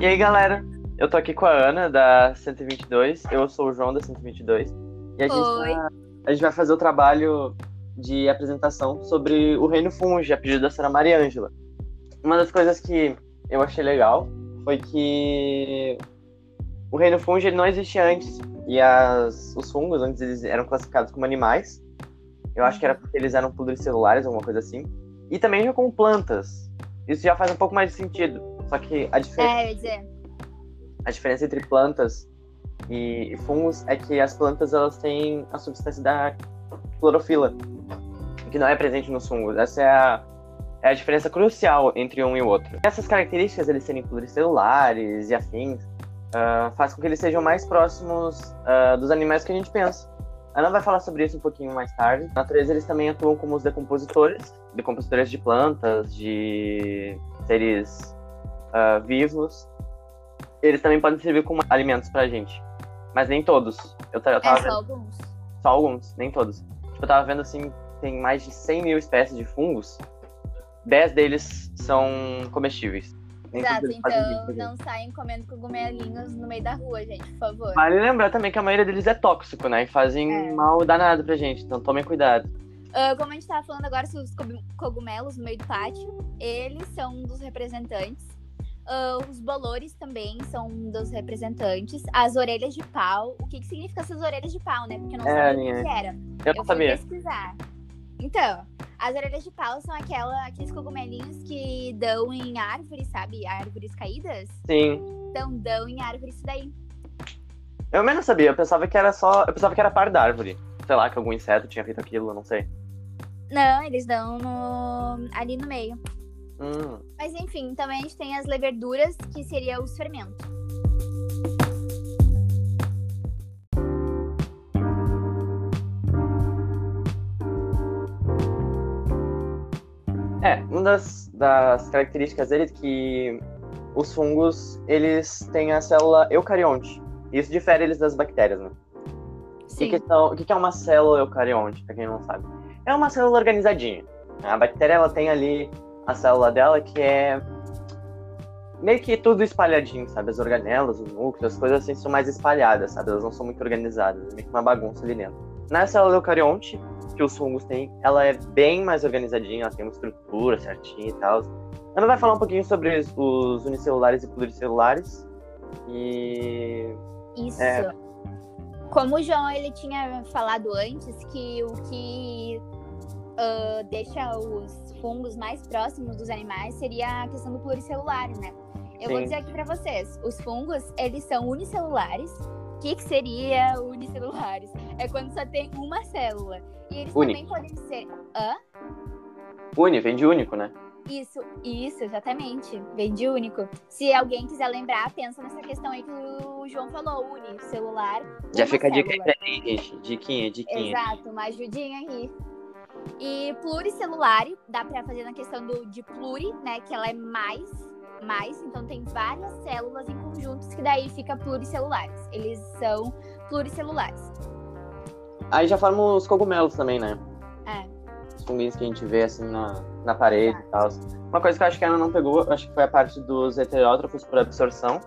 E aí, galera? Eu tô aqui com a Ana, da 122. Eu sou o João, da 122. E a gente, tá- a gente vai fazer o trabalho de apresentação sobre o Reino Funge, a pedido da senhora Maria Ângela. Uma das coisas que eu achei legal foi que o Reino Funge ele não existia antes. E as, os fungos, antes eles eram classificados como animais. Eu acho que era porque eles eram pluricelulares, alguma coisa assim. E também já como plantas. Isso já faz um pouco mais de sentido. Só que a diferença É, eu ia dizer. a diferença entre plantas e fungos é que as plantas elas têm a substância da clorofila, que não é presente nos fungos. Essa é a, é a diferença crucial entre um e o outro. Essas características, eles serem pluricelulares e afins, ah, faz com que eles sejam mais próximos ah, dos animais que a gente pensa. A Ana vai falar sobre isso um pouquinho mais tarde. Na natureza, eles também atuam como os decompositores, decompositores de plantas, de seres ah, vivos eles também podem servir como alimentos pra gente. Mas nem todos. Eu, eu tava É vendo só alguns. só alguns, nem todos. Tipo, eu tava vendo assim, tem mais de 100 mil espécies de fungos. 10 deles são comestíveis. Nem Exato, então não saiam comendo cogumelinhos no meio da rua, gente, por favor. Vale lembrar também que a maioria deles é tóxico, né? E fazem É. mal danado pra gente. Então tomem cuidado. Ah, como a gente tava falando agora sobre os cogu- cogumelos no meio do pátio, eles são um dos representantes. Ah, os bolores também são um dos representantes. As orelhas de pau. O que, que significa essas orelhas de pau, né? Porque eu não É, sabia o que era. Eu Eu não sabia. pesquisar. Então, as orelhas de pau são aquela, aqueles cogumelinhos que dão em árvores, sabe? Árvores caídas. Sim. Então, dão em árvores isso daí. Eu menos sabia. Eu pensava que era só. Eu pensava que era par da árvore. Sei lá, que algum inseto tinha feito aquilo, eu não sei. Não, eles dão no- ali no meio. Hum. Mas enfim, também a gente tem as leveduras, que seria os fermentos. É, uma das, das características dele é que os fungos, eles têm a célula eucarionte. Isso difere eles das bactérias, né? O que, são- o que que é uma célula eucarionte, pra quem não sabe? É uma célula organizadinha. A bactéria, ela tem ali a célula dela que é meio que tudo espalhadinho, sabe? As organelas, os núcleos, as coisas assim são mais espalhadas, sabe? Elas não são muito organizadas, é meio que uma bagunça ali dentro. Na célula eucarionte, que os fungos têm, ela é bem mais organizadinha, ela tem uma estrutura certinha e tal. Ana vai falar um pouquinho sobre os- unicelulares e pluricelulares. E. Isso. É. Como o João ele tinha falado antes, que o que ah, deixa os fungos mais próximos dos animais seria a questão do pluricelular, né? Eu vou Sim. dizer aqui pra vocês, os fungos, eles são unicelulares. O que, que seria unicelulares? É quando só tem uma célula. E eles Uni. também podem ser. Hã? Uni, vem de único, né? Isso, isso, exatamente. Vem de único. Se alguém quiser lembrar, pensa nessa questão aí que o João falou, unicelular. Já fica a dica aí célula. gente. Diquinha, diquinha. Exato, uma ajudinha aí. E pluricelular, dá pra fazer na questão do, de pluri, né? Que ela é mais, mais, então tem várias células em conjuntos que daí fica pluricelulares. Eles são pluricelulares. Aí já formam os cogumelos também, né? É. Os funguinhos que a gente vê assim na, na parede e tal. Uma coisa que eu acho que a Ana não pegou, acho que foi a parte dos heterótrofos por absorção.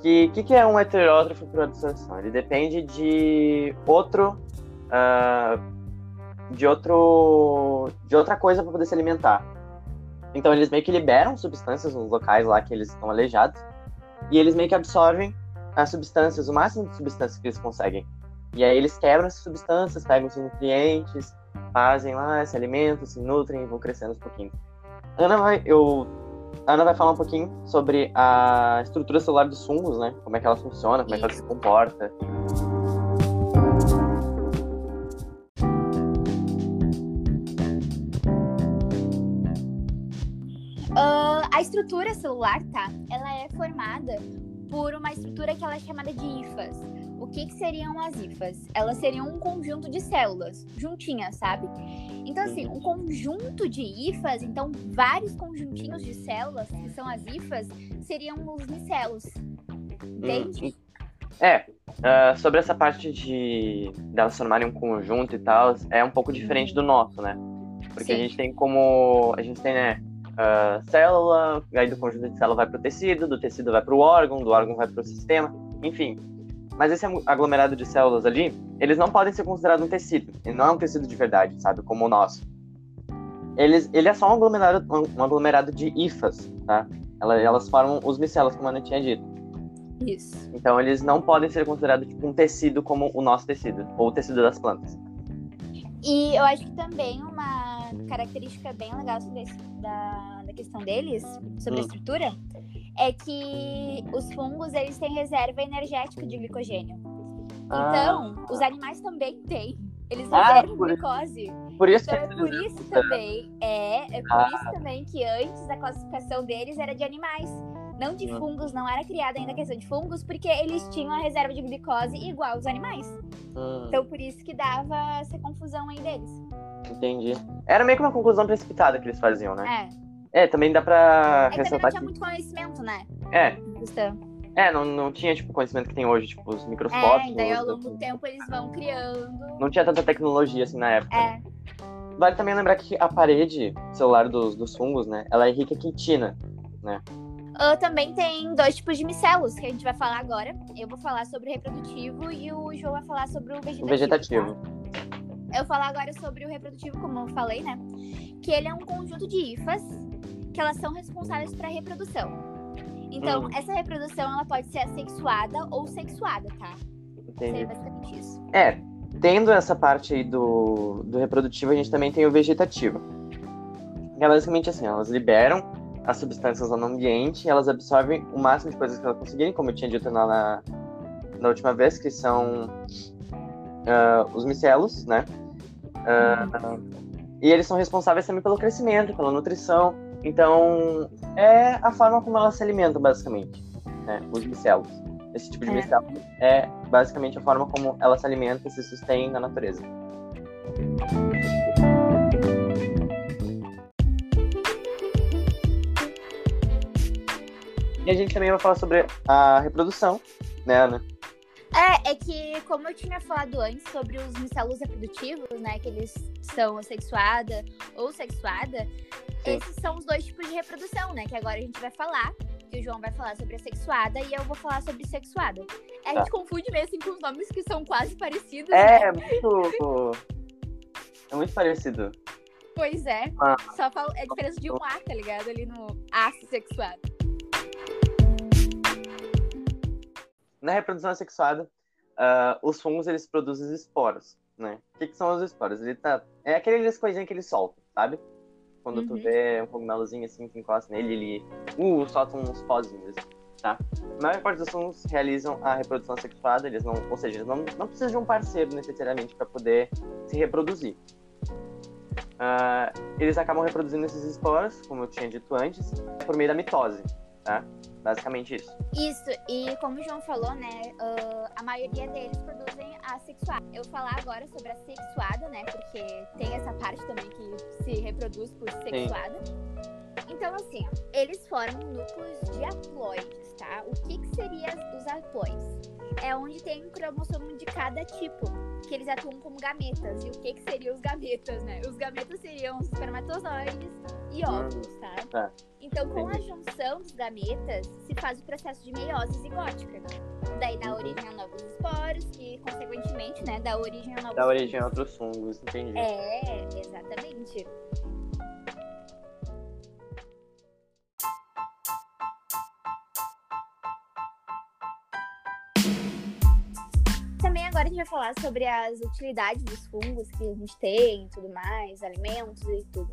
Que o que, que é um heterótrofo por absorção? Ele depende de outro. ah, de outro. de outra coisa para poder se alimentar. Então eles meio que liberam substâncias nos locais lá que eles estão aleijados. E eles meio que absorvem as substâncias, o máximo de substâncias que eles conseguem. E aí eles quebram essas substâncias, pegam os nutrientes, fazem lá, se alimentam, se nutrem e vão crescendo aos pouquinhos. Ana vai, eu, Ana vai falar um pouquinho sobre a estrutura celular dos fungos, né? Como é que ela funciona, como é que ela se comporta. A estrutura celular, tá? Ela é formada por uma estrutura que ela é chamada de hifas. O que, que seriam as hifas? Elas seriam um conjunto de células, juntinhas, sabe? Então, assim, um conjunto de hifas, então vários conjuntinhos de células, que são as hifas, seriam os micelos. Entende? É, ah, sobre essa parte de delas formarem um conjunto e tal, é um pouco diferente do nosso, né? Porque a Sim. gente tem como. A gente tem, né? Uh, célula, aí do conjunto de célula vai para o tecido, do tecido vai para o órgão, do órgão vai para o sistema, enfim. Mas esse aglomerado de células ali, eles não podem ser considerados um tecido. Ele não é um tecido de verdade, sabe? Como o nosso. Eles, ele é só um aglomerado, um aglomerado de hifas, tá? Elas, elas formam os micelas, como a Ana tinha dito. Isso. Então eles não podem ser considerados tipo, um tecido como o nosso tecido, ou o tecido das plantas. E eu acho que também uma característica bem legal da, da questão deles, sobre hum. a estrutura, é que os fungos eles têm reserva energética de glicogênio. Ah. Então, os animais também têm. Eles ah, reservam por, glicose. Por isso então, é por isso também. É, é por ah. isso também que antes a classificação deles era de animais. Não de hum. fungos, não era criada ainda a questão de fungos, porque eles tinham a reserva de glicose igual aos animais. Hum. Então por isso que dava essa confusão aí deles. Entendi. Era meio que uma conclusão precipitada que eles faziam, né? É. É, também dá pra é ressaltar que... não tinha que... muito conhecimento, né? É. É, não, não tinha, tipo, o conhecimento que tem hoje, tipo, os microscópios. É, daí ao longo do tempo eles vão criando. Não tinha tanta tecnologia, assim, na época. É. Vale também lembrar que a parede celular dos, dos fungos, né, ela é rica em quitina, né? Uh, também tem dois tipos de micelos que a gente vai falar agora. Eu vou falar sobre o reprodutivo e o João vai falar sobre o vegetativo. O vegetativo. Tá? Eu vou falar agora sobre o reprodutivo, como eu falei, né? Que ele é um conjunto de hifas que elas são responsáveis para a reprodução. Então, hum. essa reprodução ela pode ser assexuada ou sexuada, tá? Entendi. Seria basicamente isso. É, tendo essa parte aí do, do reprodutivo, a gente também tem o vegetativo. É basicamente assim, elas liberam as substâncias no ambiente, elas absorvem o máximo de coisas que elas conseguirem, como eu tinha dito na, na última vez, que são uh, os micelos, né? Uh, e eles são responsáveis também pelo crescimento, pela nutrição, então, é a forma como elas se alimentam, basicamente, né? Os micelos. Esse tipo de é. micelo é basicamente a forma como ela se alimenta e se sustém na natureza. E a gente também vai falar sobre a reprodução, né, Ana? É, é que, como eu tinha falado antes sobre os micelos reprodutivos, né, que eles são assexuada ou sexuada, Sim. esses são os dois tipos de reprodução, né, que agora a gente vai falar. Que o João vai falar sobre a sexuada e eu vou falar sobre sexuada. A tá. gente confunde mesmo assim, com os nomes que são quase parecidos. É, né? é muito. É muito parecido. Pois é. Ah. Só falo, é a diferença de um A, tá ligado? Ali no assexuado. Na reprodução assexuada, uh, os fungos eles produzem esporos, né? O que, que são os esporos? Ele tá... É aqueles coisinhas que ele solta, sabe? Quando uhum. tu vê um cogumelozinho assim que encosta nele, ele uh, solta uns pozinhos, tá? A maior parte dos fungos realizam a reprodução assexuada, eles não, ou seja, eles não, não precisam de um parceiro necessariamente para poder se reproduzir. Uh, eles acabam reproduzindo esses esporos, como eu tinha dito antes, por meio da mitose, tá? Basicamente isso. Isso, e como o João falou, né, uh, a maioria deles produzem a sexuada. Eu vou falar agora sobre a sexuada, né, porque tem essa parte também que se reproduz por sexuada. Sim. Então, assim, eles formam núcleos de haploides, tá? O que, que seriam os haploides? É onde tem um cromossomo de cada tipo, que eles atuam como gametas. E o que, que seriam os gametas, né? Os gametas seriam os espermatozoides e óvulos, tá? É. Então, com a junção dos gametas, se faz o processo de meiose zigótica. Daí dá origem a novos esporos, que, consequentemente, né, dá origem a novos Dá origem a outros fungos, entendi. É, exatamente. Vai falar sobre as utilidades dos fungos que a gente tem e tudo mais, alimentos e tudo.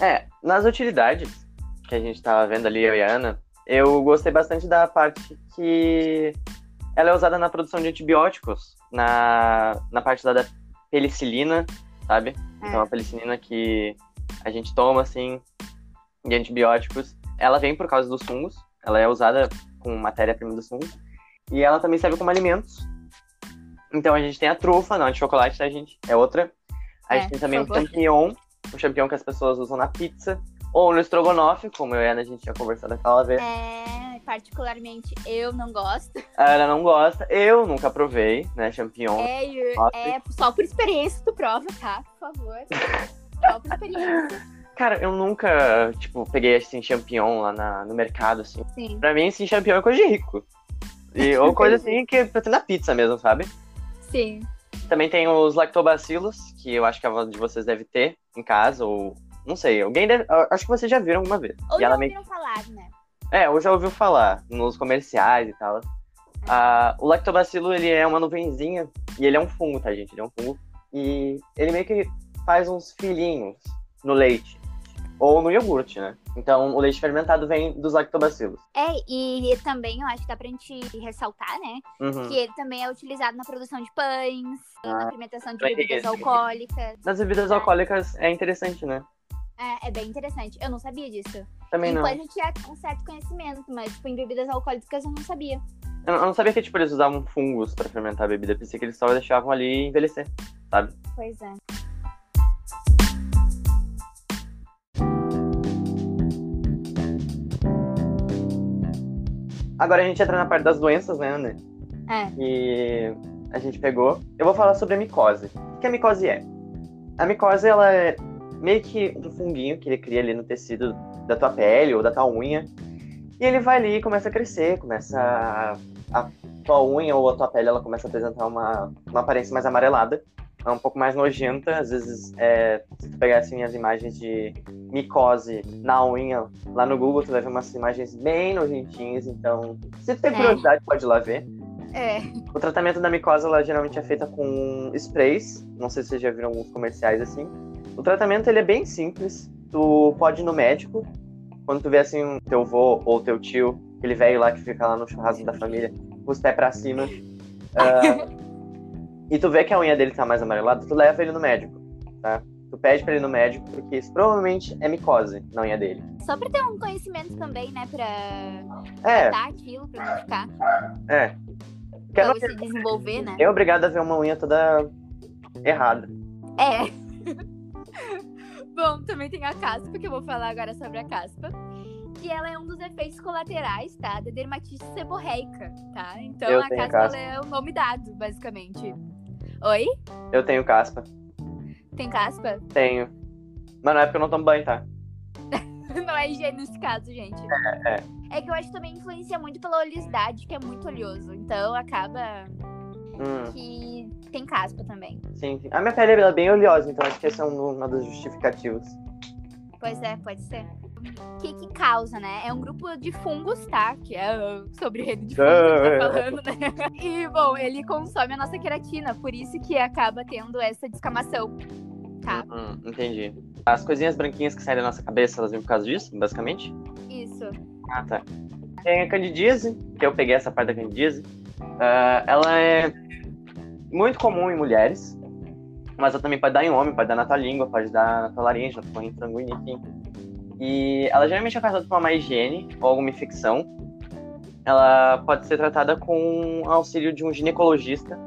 É, nas utilidades que a gente tava vendo ali, eu e a Ana, eu gostei bastante da parte que ela é usada na produção de antibióticos, na, na parte da penicilina, sabe? É. Então a penicilina que a gente toma, assim, de antibióticos, ela vem por causa dos fungos, ela é usada com matéria-prima dos fungos, e ela também serve como alimentos, então a gente tem a trufa, não, de chocolate, tá, gente? É outra. A é, gente tem também o champignon, o champignon que as pessoas usam na pizza. Ou no estrogonofe, como eu e a Ana, a gente tinha conversado aquela vez. É, particularmente eu não gosto. Ela não gosta, eu nunca provei, né, champignon. É, é só por experiência tu prova, tá? Por favor. só por experiência. Cara, eu nunca, tipo, peguei assim, champignon lá na, no mercado, assim. Sim. Pra mim, assim, champignon é coisa de rico. E, ou coisa assim que pra ter na pizza mesmo, sabe? Sim. Também tem os lactobacilos, que eu acho que a avó de vocês deve ter em casa, ou. Não sei, alguém deve. Acho que vocês já viram alguma vez. Ou E já ouviram falar, né? É, ou já ouviu falar nos comerciais e tal. Ah, o lactobacilo, ele é uma nuvenzinha e ele é um fungo, tá, gente? Ele é um fungo. E ele meio que faz uns filhinhos no leite. Ou no iogurte, né? Então, o leite fermentado vem dos lactobacilos. É, e também eu acho que dá pra gente ressaltar, né? Uhum. Que ele também é utilizado na produção de pães, na fermentação de bebidas isso. alcoólicas. Nas bebidas alcoólicas é interessante, né? É, é bem interessante. Eu não sabia disso. Também não. pães eu tinha um certo conhecimento, mas tipo, em bebidas alcoólicas eu não sabia. Eu não sabia que tipo, eles usavam fungos pra fermentar a bebida. Pensei que eles só deixavam ali envelhecer, sabe? Pois é. Agora a gente entra na parte das doenças, né, Ana? É. E a gente pegou. Eu vou falar sobre a micose. O que a micose é? A micose, ela é meio que um funguinho que ele cria ali no tecido da tua pele ou da tua unha. E ele vai ali e começa a crescer, começa a, a tua unha ou a tua pele, ela começa a apresentar uma, uma aparência mais amarelada. É um pouco mais nojenta, às vezes, é, se tu pegar assim as imagens de micose na unha, lá no Google tu vai ver umas imagens bem nojentinhas, então, se tu tem É. curiosidade, pode ir lá ver. É. O tratamento da micose, ela geralmente é feita com sprays. Não sei se vocês já viram alguns comerciais assim. O tratamento, ele é bem simples. Tu pode ir no médico. Quando tu vê, assim, o teu avô ou teu tio, aquele velho lá que fica lá no churrasco da família, com os pés pra cima. ah, e tu vê que a unha dele tá mais amarelada, tu leva ele no médico, tá? Tu pede pra ele no médico, porque isso provavelmente é micose na unha dele. Só pra ter um conhecimento também, né? Pra É, tratar aquilo, pra não ficar. é. Porque Pra não se desenvolver, né? é obrigado a ver uma unha toda errada. É. Bom, também tem a caspa, que eu vou falar agora sobre a caspa. Que ela é um dos efeitos colaterais, tá? Da dermatite seborreica, tá? Então Eu a caspa caspa. ela é o nome dado, basicamente. Oi? Eu tenho caspa. Tem caspa? Tenho. Mas não é porque eu não tomo banho, tá? Não é higiene nesse caso, gente. É, É que eu acho que também influencia muito pela oleosidade, que é muito oleoso. Então acaba Hum, que tem caspa também. sim, sim. A minha pele é bem oleosa, então acho que esse é um, uma das justificativas. Pois é, pode ser. O que que causa, né? É um grupo de fungos, tá? Que é uh, sobre reino de fungos que tá falando, né? E, bom, ele consome a nossa queratina, por isso que acaba tendo essa descamação, tá? Hum, entendi. As coisinhas branquinhas que saem da nossa cabeça, elas vêm por causa disso, basicamente? Isso. Ah, tá. Tem a candidíase, que eu peguei essa parte da candidíase. Ah, ela é muito comum em mulheres, mas ela também pode dar em homem, pode dar na tua língua, pode dar na tua laringe, na tua sanguínea, enfim. E ela geralmente é causada por uma má higiene ou alguma infecção. Ela pode ser tratada com auxílio de um ginecologista.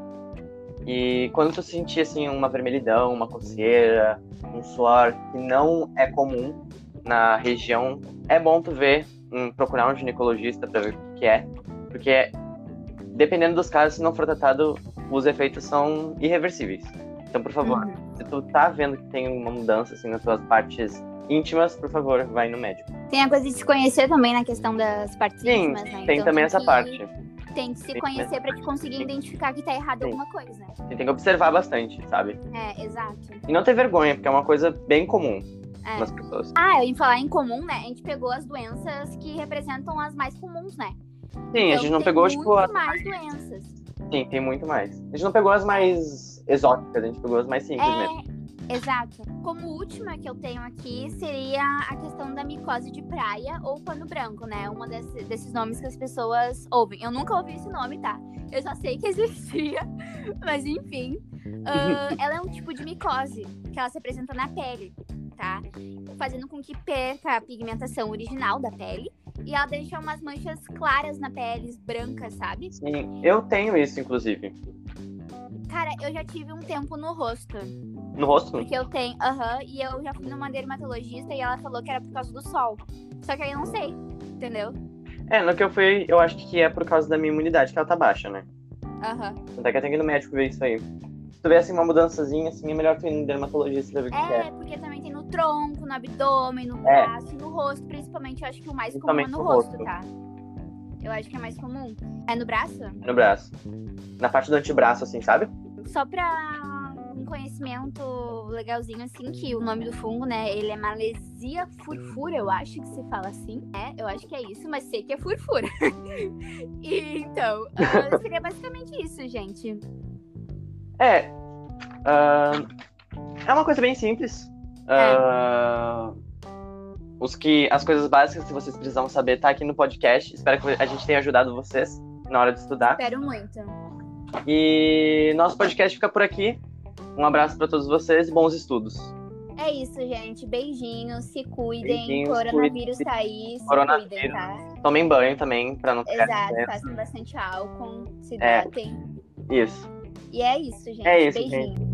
E quando tu sentir assim uma vermelhidão, uma coceira, um suor que não é comum na região, é bom tu ver, hum, procurar um ginecologista para ver o que que é, porque dependendo dos casos, se não for tratado, os efeitos são irreversíveis. Então, por favor, Uhum. se tu tá vendo que tem uma mudança assim nas tuas partes íntimas, por favor, vai no médico. Tem a coisa de se conhecer também na questão das partes Sim, íntimas, né? tem Então, também essa que- parte. Tem que se Tem conhecer pra te conseguir identificar que tá errado Sim. alguma coisa. Você tem que observar bastante, sabe? É, exato. E não ter vergonha, porque é uma coisa bem comum É. nas pessoas. Ah, eu ia falar em comum, né? A gente pegou as doenças que representam as mais comuns, né? Sim, a Então, gente não tem pegou, tipo, a... mais doenças. Sim, tem muito mais. A gente não pegou as mais exóticas, a gente pegou as mais simples mesmo. Exato. Como última que eu tenho aqui seria a questão da micose de praia ou pano branco, né? Um desse- desses nomes que as pessoas ouvem. Eu nunca ouvi esse nome, tá? Eu só sei que existia, mas enfim. Ah, ela é um tipo de micose que ela se apresenta na pele, tá? Fazendo com que perca a pigmentação original da pele e ela deixa umas manchas claras na pele, brancas, sabe? Sim, eu tenho isso, inclusive. Cara, eu já tive um tempo no rosto. No rosto? Porque eu tenho, aham, e eu já fui numa dermatologista e ela falou que era por causa do sol. Só que aí eu não sei, entendeu? É, no que eu fui, eu acho que é por causa da minha imunidade, que ela tá baixa, né? Aham. Tanto é que eu tenho que ir no médico ver isso aí. Se tu vê assim uma mudançazinha, assim, é melhor tu ir no dermatologista pra ver o que que É, é. porque também tem no tronco, no abdômen, no É. braço, no rosto, principalmente. Eu acho que o mais comum é no no rosto, rosto. tá? Eu acho que é mais comum. É no braço? No braço. Na parte do antebraço, assim, sabe? Só pra conhecimento legalzinho, assim, que o nome do fungo, né, ele é malesia furfura, eu acho que se fala assim. É, eu acho que é isso, mas sei que é furfura. e, então, ah, seria basicamente isso, gente. É. ah, é uma coisa bem simples. Ah, os que, as coisas básicas que vocês precisam saber tá aqui no podcast. Espero que a gente tenha ajudado vocês na hora de estudar. Espero muito. E nosso podcast fica por aqui. Um abraço para todos vocês e bons estudos. É isso, gente. Beijinhos, se cuidem. Beijinhos, Coronavírus tá aí, se Coronavírus. cuidem, tá? Tomem banho também, para não ficar Exato, doença. façam bastante álcool, se É. hidratem. Isso. E é isso, gente. É isso, Beijinho. gente.